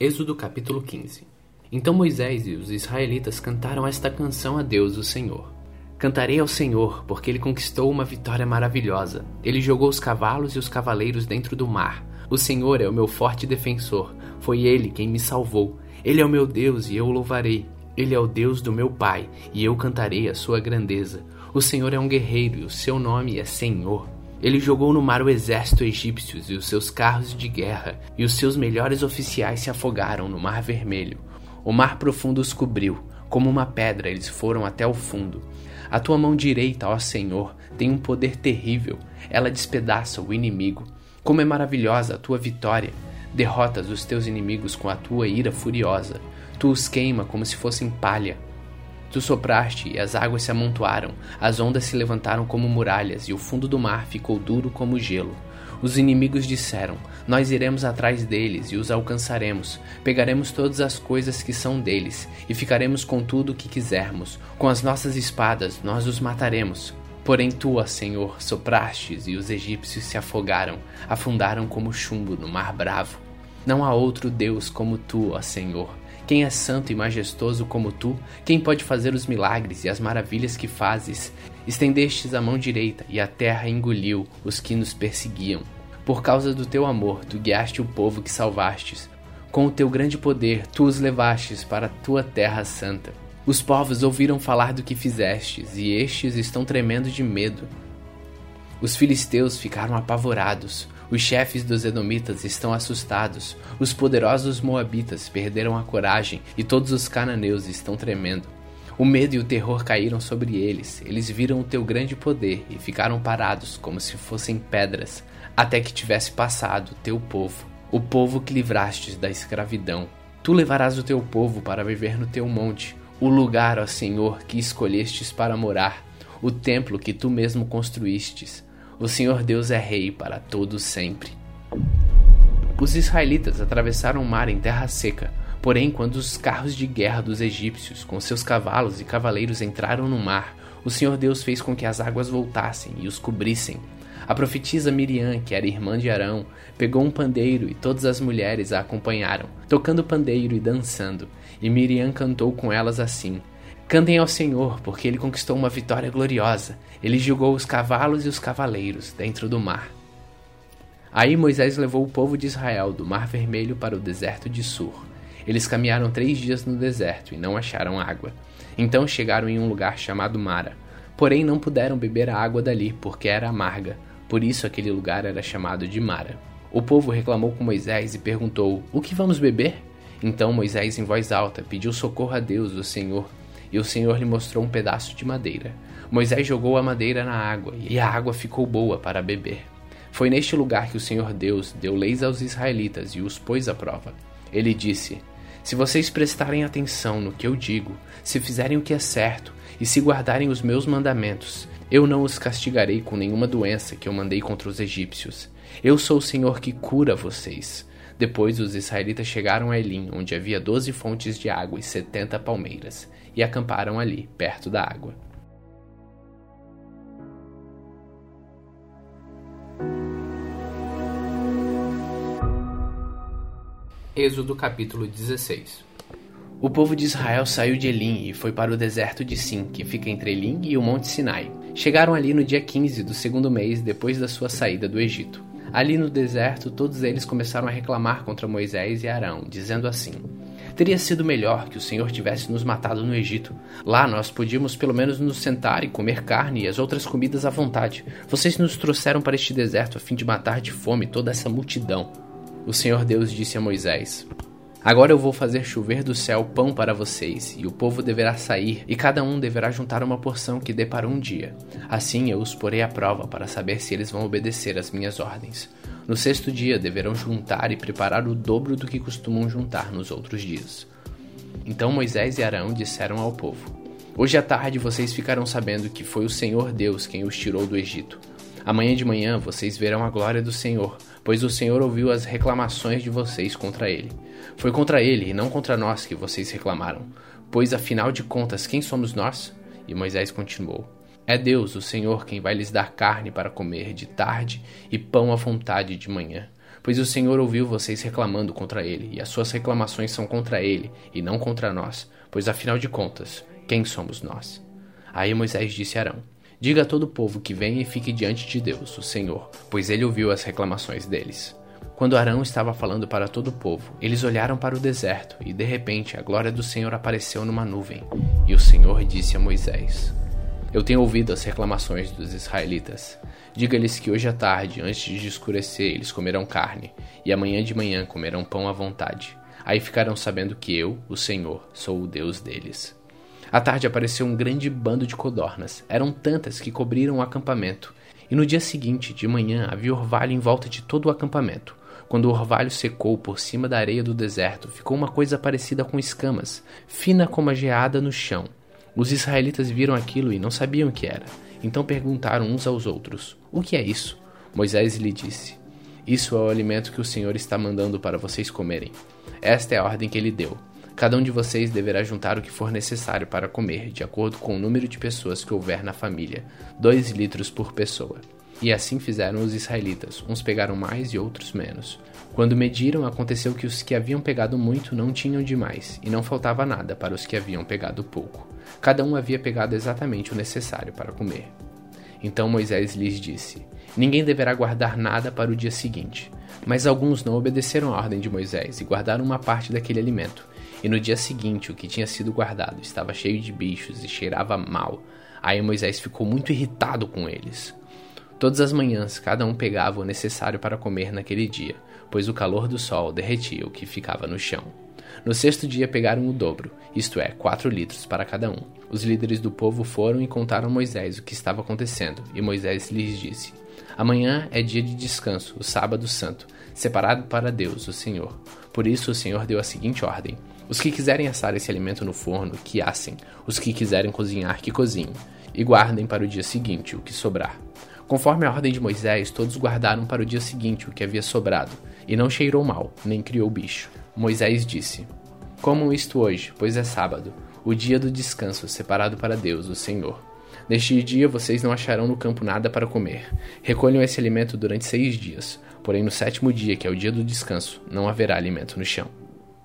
Êxodo capítulo 15 Então Moisés e os israelitas cantaram esta canção a Deus, o Senhor. Cantarei ao Senhor, porque ele conquistou uma vitória maravilhosa. Ele jogou os cavalos e os cavaleiros dentro do mar. O Senhor é o meu forte defensor. Foi ele quem me salvou. Ele é o meu Deus e eu o louvarei. Ele é o Deus do meu Pai, e eu cantarei a sua grandeza. O Senhor é um guerreiro e o seu nome é Senhor. Ele jogou no mar o exército egípcio e os seus carros de guerra, e os seus melhores oficiais se afogaram no mar vermelho. O mar profundo os cobriu, como uma pedra eles foram até o fundo. A tua mão direita, ó Senhor, tem um poder terrível, ela despedaça o inimigo. Como é maravilhosa a tua vitória! Derrotas os teus inimigos com a tua ira furiosa. Tu os queima como se fossem palha. Tu sopraste e as águas se amontoaram, as ondas se levantaram como muralhas e o fundo do mar ficou duro como gelo. Os inimigos disseram: Nós iremos atrás deles e os alcançaremos. Pegaremos todas as coisas que são deles e ficaremos com tudo o que quisermos. Com as nossas espadas nós os mataremos. Porém tu, ó Senhor, soprastes e os egípcios se afogaram, afundaram como chumbo no mar bravo. Não há outro Deus como tu, ó Senhor. Quem é santo e majestoso como tu? Quem pode fazer os milagres e as maravilhas que fazes? Estendestes a mão direita e a terra engoliu os que nos perseguiam. Por causa do teu amor, tu guiaste o povo que salvastes. Com o teu grande poder, tu os levastes para a tua terra santa. Os povos ouviram falar do que fizestes, e estes estão tremendo de medo. Os filisteus ficaram apavorados. Os chefes dos Edomitas estão assustados, os poderosos Moabitas perderam a coragem e todos os cananeus estão tremendo. O medo e o terror caíram sobre eles, eles viram o teu grande poder e ficaram parados como se fossem pedras, até que tivesse passado teu povo, o povo que livrastes da escravidão. Tu levarás o teu povo para viver no teu monte, o lugar, ó Senhor, que escolhestes para morar, o templo que tu mesmo construístes o Senhor Deus é rei para todos sempre. Os israelitas atravessaram o mar em terra seca, porém, quando os carros de guerra dos egípcios, com seus cavalos e cavaleiros, entraram no mar, o Senhor Deus fez com que as águas voltassem e os cobrissem. A profetisa Miriam, que era irmã de Arão, pegou um pandeiro e todas as mulheres a acompanharam, tocando pandeiro e dançando. E Miriam cantou com elas assim: Cantem ao Senhor, porque ele conquistou uma vitória gloriosa. Ele julgou os cavalos e os cavaleiros dentro do mar. Aí Moisés levou o povo de Israel do Mar Vermelho para o deserto de Sur. Eles caminharam três dias no deserto e não acharam água. Então chegaram em um lugar chamado Mara. Porém não puderam beber a água dali, porque era amarga. Por isso aquele lugar era chamado de Mara. O povo reclamou com Moisés e perguntou: O que vamos beber? Então Moisés, em voz alta, pediu socorro a Deus, o Senhor, e o Senhor lhe mostrou um pedaço de madeira. Moisés jogou a madeira na água, e a água ficou boa para beber. Foi neste lugar que o Senhor Deus deu leis aos israelitas e os pôs à prova. Ele disse: Se vocês prestarem atenção no que eu digo, se fizerem o que é certo e se guardarem os meus mandamentos, eu não os castigarei com nenhuma doença que eu mandei contra os egípcios. Eu sou o Senhor que cura vocês. Depois os israelitas chegaram a Elim, onde havia doze fontes de água e setenta palmeiras e acamparam ali, perto da água. Êxodo capítulo 16 O povo de Israel saiu de Elim e foi para o deserto de Sim, que fica entre Elim e o Monte Sinai. Chegaram ali no dia 15 do segundo mês depois da sua saída do Egito. Ali no deserto, todos eles começaram a reclamar contra Moisés e Arão, dizendo assim: Teria sido melhor que o Senhor tivesse nos matado no Egito. Lá nós podíamos pelo menos nos sentar e comer carne e as outras comidas à vontade. Vocês nos trouxeram para este deserto a fim de matar de fome toda essa multidão. O Senhor Deus disse a Moisés: Agora eu vou fazer chover do céu pão para vocês, e o povo deverá sair, e cada um deverá juntar uma porção que dê para um dia. Assim eu os porei à prova para saber se eles vão obedecer às minhas ordens. No sexto dia deverão juntar e preparar o dobro do que costumam juntar nos outros dias. Então Moisés e Arão disseram ao povo: Hoje à tarde vocês ficarão sabendo que foi o Senhor Deus quem os tirou do Egito. Amanhã de manhã vocês verão a glória do Senhor, pois o Senhor ouviu as reclamações de vocês contra ele. Foi contra ele e não contra nós que vocês reclamaram, pois afinal de contas, quem somos nós? E Moisés continuou: é Deus, o Senhor, quem vai lhes dar carne para comer de tarde e pão à vontade de manhã. pois o Senhor ouviu vocês reclamando contra ele, e as suas reclamações são contra ele, e não contra nós, pois afinal de contas, quem somos nós? Aí Moisés disse a Arão: Diga a todo o povo que venha e fique diante de Deus, o Senhor, pois ele ouviu as reclamações deles. Quando Arão estava falando para todo o povo, eles olharam para o deserto, e de repente a glória do Senhor apareceu numa nuvem. E o Senhor disse a Moisés: Eu tenho ouvido as reclamações dos israelitas. Diga-lhes que hoje à tarde, antes de escurecer, eles comerão carne, e amanhã de manhã comerão pão à vontade. Aí ficarão sabendo que eu, o Senhor, sou o Deus deles. À tarde apareceu um grande bando de codornas. Eram tantas que cobriram o acampamento. E no dia seguinte, de manhã, havia orvalho em volta de todo o acampamento. Quando o orvalho secou por cima da areia do deserto, ficou uma coisa parecida com escamas, fina como a geada no chão. Os israelitas viram aquilo e não sabiam o que era. Então perguntaram uns aos outros: O que é isso? Moisés lhe disse: Isso é o alimento que o Senhor está mandando para vocês comerem. Esta é a ordem que ele deu. Cada um de vocês deverá juntar o que for necessário para comer, de acordo com o número de pessoas que houver na família, dois litros por pessoa. E assim fizeram os israelitas, uns pegaram mais e outros menos. Quando mediram, aconteceu que os que haviam pegado muito não tinham demais, e não faltava nada para os que haviam pegado pouco. Cada um havia pegado exatamente o necessário para comer. Então Moisés lhes disse: Ninguém deverá guardar nada para o dia seguinte. Mas alguns não obedeceram à ordem de Moisés e guardaram uma parte daquele alimento. E no dia seguinte, o que tinha sido guardado estava cheio de bichos e cheirava mal. Aí Moisés ficou muito irritado com eles. Todas as manhãs, cada um pegava o necessário para comer naquele dia, pois o calor do sol derretia o que ficava no chão. No sexto dia pegaram o dobro, isto é, quatro litros para cada um. Os líderes do povo foram e contaram a Moisés o que estava acontecendo, e Moisés lhes disse: Amanhã é dia de descanso, o sábado santo, separado para Deus, o Senhor. Por isso o Senhor deu a seguinte ordem: Os que quiserem assar esse alimento no forno, que assem, os que quiserem cozinhar, que cozinhem, e guardem para o dia seguinte o que sobrar. Conforme a ordem de Moisés, todos guardaram para o dia seguinte o que havia sobrado, e não cheirou mal, nem criou bicho. Moisés disse: Comam isto hoje, pois é sábado, o dia do descanso separado para Deus, o Senhor. Neste dia vocês não acharão no campo nada para comer. Recolham esse alimento durante seis dias, porém no sétimo dia, que é o dia do descanso, não haverá alimento no chão.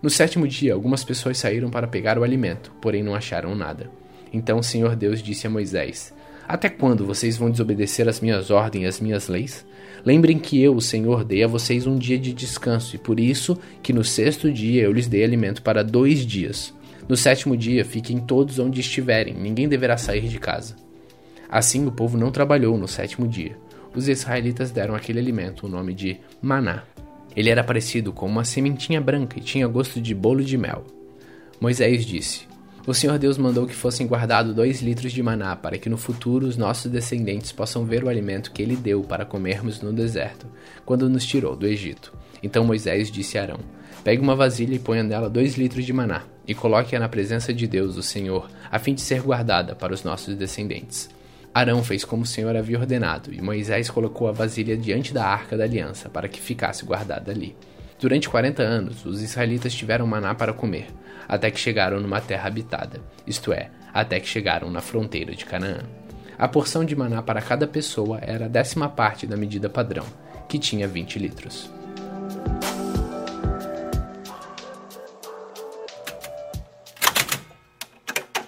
No sétimo dia, algumas pessoas saíram para pegar o alimento, porém não acharam nada. Então o Senhor Deus disse a Moisés: Até quando vocês vão desobedecer as minhas ordens e as minhas leis? Lembrem que eu, o Senhor, dei a vocês um dia de descanso, e por isso que no sexto dia eu lhes dei alimento para dois dias. No sétimo dia fiquem todos onde estiverem, ninguém deverá sair de casa. Assim o povo não trabalhou no sétimo dia. Os israelitas deram aquele alimento o nome de maná. Ele era parecido com uma sementinha branca e tinha gosto de bolo de mel. Moisés disse: o Senhor Deus mandou que fossem guardados dois litros de maná, para que no futuro os nossos descendentes possam ver o alimento que ele deu para comermos no deserto, quando nos tirou do Egito. Então Moisés disse a Arão: Pegue uma vasilha e ponha nela dois litros de maná, e coloque-a na presença de Deus, o Senhor, a fim de ser guardada para os nossos descendentes. Arão fez como o Senhor havia ordenado, e Moisés colocou a vasilha diante da arca da aliança, para que ficasse guardada ali. Durante 40 anos, os israelitas tiveram maná para comer, até que chegaram numa terra habitada, isto é, até que chegaram na fronteira de Canaã. A porção de maná para cada pessoa era a décima parte da medida padrão, que tinha 20 litros.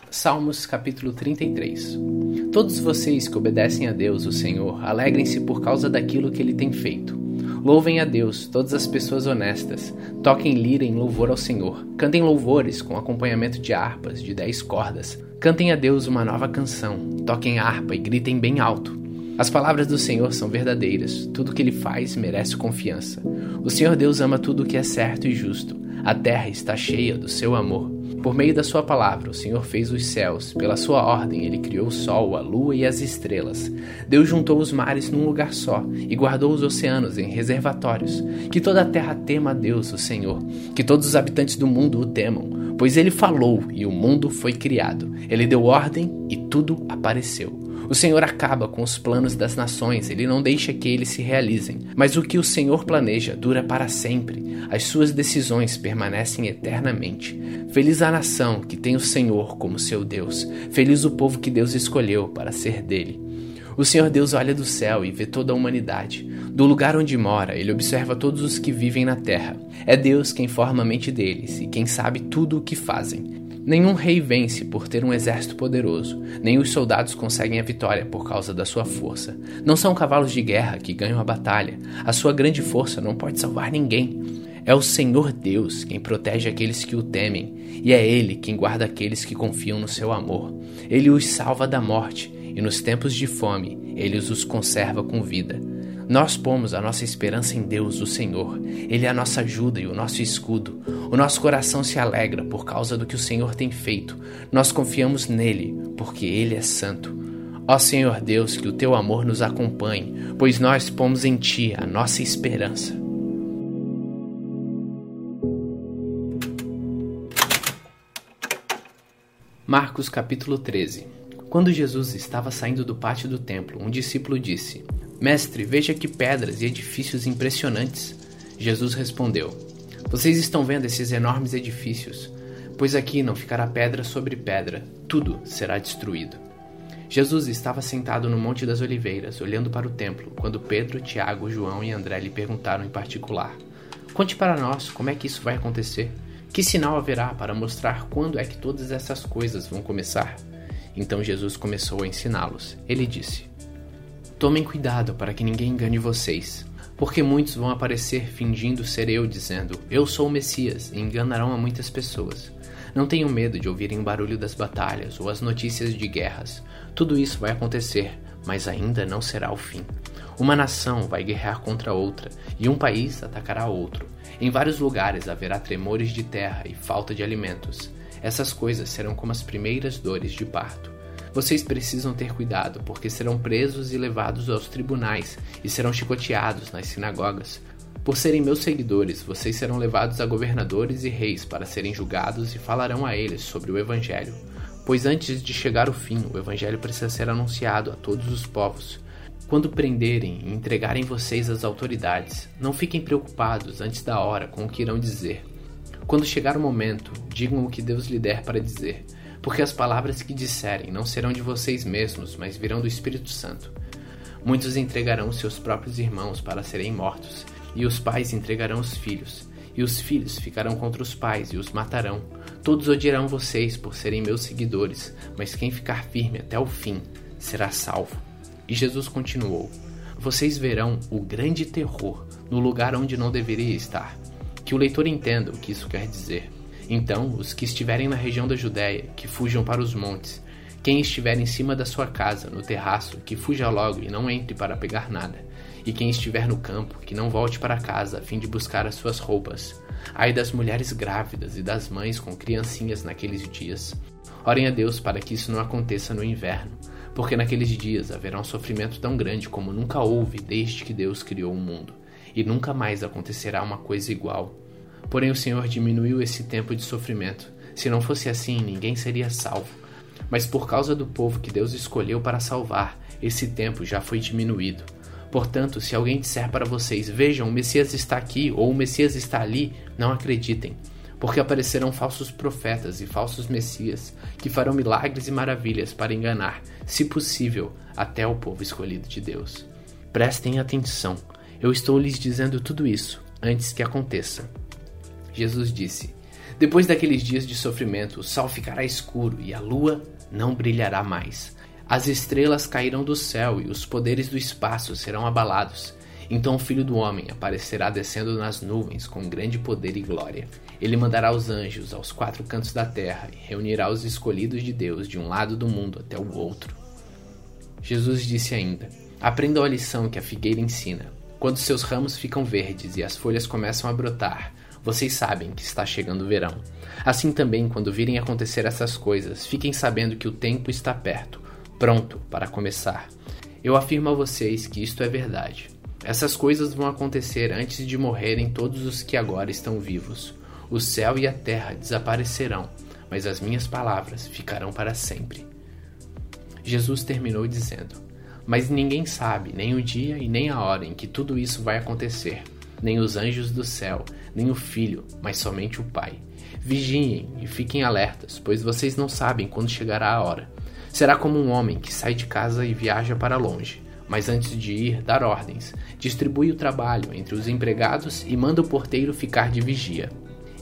Salmos capítulo 33 Todos vocês que obedecem a Deus, o Senhor, alegrem-se por causa daquilo que ele tem feito Louvem a Deus, todas as pessoas honestas. Toquem lira em louvor ao Senhor. Cantem louvores com acompanhamento de harpas de dez cordas. Cantem a Deus uma nova canção. Toquem harpa e gritem bem alto. As palavras do Senhor são verdadeiras. Tudo que ele faz merece confiança. O Senhor Deus ama tudo o que é certo e justo. A terra está cheia do seu amor. Por meio da sua palavra, o Senhor fez os céus, pela sua ordem, ele criou o sol, a lua e as estrelas. Deus juntou os mares num lugar só e guardou os oceanos em reservatórios. Que toda a terra tema a Deus, o Senhor, que todos os habitantes do mundo o temam, pois ele falou e o mundo foi criado. Ele deu ordem e tudo apareceu. O Senhor acaba com os planos das nações, ele não deixa que eles se realizem. Mas o que o Senhor planeja dura para sempre, as suas decisões permanecem eternamente. Feliz a nação que tem o Senhor como seu Deus, feliz o povo que Deus escolheu para ser dele. O Senhor Deus olha do céu e vê toda a humanidade. Do lugar onde mora, ele observa todos os que vivem na terra. É Deus quem forma a mente deles e quem sabe tudo o que fazem. Nenhum rei vence por ter um exército poderoso, nem os soldados conseguem a vitória por causa da sua força. Não são cavalos de guerra que ganham a batalha, a sua grande força não pode salvar ninguém. É o Senhor Deus quem protege aqueles que o temem, e é Ele quem guarda aqueles que confiam no seu amor. Ele os salva da morte, e nos tempos de fome, Ele os conserva com vida. Nós pomos a nossa esperança em Deus, o Senhor. Ele é a nossa ajuda e o nosso escudo. O nosso coração se alegra por causa do que o Senhor tem feito. Nós confiamos nele, porque ele é santo. Ó Senhor Deus, que o teu amor nos acompanhe, pois nós pomos em ti a nossa esperança. Marcos capítulo 13 Quando Jesus estava saindo do pátio do templo, um discípulo disse: Mestre, veja que pedras e edifícios impressionantes. Jesus respondeu: Vocês estão vendo esses enormes edifícios? Pois aqui não ficará pedra sobre pedra, tudo será destruído. Jesus estava sentado no Monte das Oliveiras, olhando para o templo, quando Pedro, Tiago, João e André lhe perguntaram em particular: Conte para nós como é que isso vai acontecer. Que sinal haverá para mostrar quando é que todas essas coisas vão começar? Então Jesus começou a ensiná-los. Ele disse: Tomem cuidado para que ninguém engane vocês, porque muitos vão aparecer fingindo ser eu, dizendo: Eu sou o Messias, e enganarão a muitas pessoas. Não tenham medo de ouvirem o barulho das batalhas ou as notícias de guerras. Tudo isso vai acontecer, mas ainda não será o fim. Uma nação vai guerrear contra outra, e um país atacará outro. Em vários lugares haverá tremores de terra e falta de alimentos. Essas coisas serão como as primeiras dores de parto. Vocês precisam ter cuidado, porque serão presos e levados aos tribunais e serão chicoteados nas sinagogas. Por serem meus seguidores, vocês serão levados a governadores e reis para serem julgados e falarão a eles sobre o Evangelho. Pois antes de chegar o fim, o Evangelho precisa ser anunciado a todos os povos. Quando prenderem e entregarem vocês às autoridades, não fiquem preocupados antes da hora com o que irão dizer. Quando chegar o momento, digam o que Deus lhe der para dizer porque as palavras que disserem não serão de vocês mesmos, mas virão do Espírito Santo. Muitos entregarão seus próprios irmãos para serem mortos, e os pais entregarão os filhos, e os filhos ficarão contra os pais e os matarão. Todos odiarão vocês por serem meus seguidores, mas quem ficar firme até o fim será salvo. E Jesus continuou: Vocês verão o grande terror no lugar onde não deveria estar. Que o leitor entenda o que isso quer dizer. Então, os que estiverem na região da Judéia, que fujam para os montes. Quem estiver em cima da sua casa, no terraço, que fuja logo e não entre para pegar nada. E quem estiver no campo, que não volte para casa a fim de buscar as suas roupas. Ai das mulheres grávidas e das mães com criancinhas naqueles dias. Orem a Deus para que isso não aconteça no inverno, porque naqueles dias haverá um sofrimento tão grande como nunca houve desde que Deus criou o mundo, e nunca mais acontecerá uma coisa igual. Porém, o Senhor diminuiu esse tempo de sofrimento. Se não fosse assim, ninguém seria salvo. Mas por causa do povo que Deus escolheu para salvar, esse tempo já foi diminuído. Portanto, se alguém disser para vocês: Vejam, o Messias está aqui ou o Messias está ali, não acreditem, porque aparecerão falsos profetas e falsos Messias que farão milagres e maravilhas para enganar, se possível, até o povo escolhido de Deus. Prestem atenção, eu estou lhes dizendo tudo isso antes que aconteça. Jesus disse: Depois daqueles dias de sofrimento, o sol ficará escuro e a lua não brilhará mais. As estrelas cairão do céu e os poderes do espaço serão abalados. Então o Filho do Homem aparecerá descendo nas nuvens com grande poder e glória. Ele mandará os anjos aos quatro cantos da terra e reunirá os escolhidos de Deus de um lado do mundo até o outro. Jesus disse ainda: Aprendam a lição que a figueira ensina. Quando seus ramos ficam verdes e as folhas começam a brotar, vocês sabem que está chegando o verão. Assim também, quando virem acontecer essas coisas, fiquem sabendo que o tempo está perto, pronto para começar. Eu afirmo a vocês que isto é verdade. Essas coisas vão acontecer antes de morrerem todos os que agora estão vivos. O céu e a terra desaparecerão, mas as minhas palavras ficarão para sempre. Jesus terminou dizendo: Mas ninguém sabe nem o dia e nem a hora em que tudo isso vai acontecer nem os anjos do céu, nem o Filho, mas somente o Pai. Vigiem e fiquem alertas, pois vocês não sabem quando chegará a hora. Será como um homem que sai de casa e viaja para longe, mas antes de ir, dar ordens, distribui o trabalho entre os empregados e manda o porteiro ficar de vigia.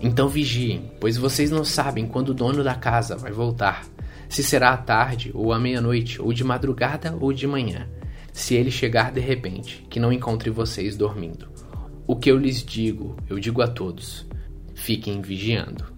Então vigiem, pois vocês não sabem quando o dono da casa vai voltar, se será à tarde ou à meia-noite, ou de madrugada ou de manhã. Se ele chegar de repente, que não encontre vocês dormindo. O que eu lhes digo, eu digo a todos: fiquem vigiando.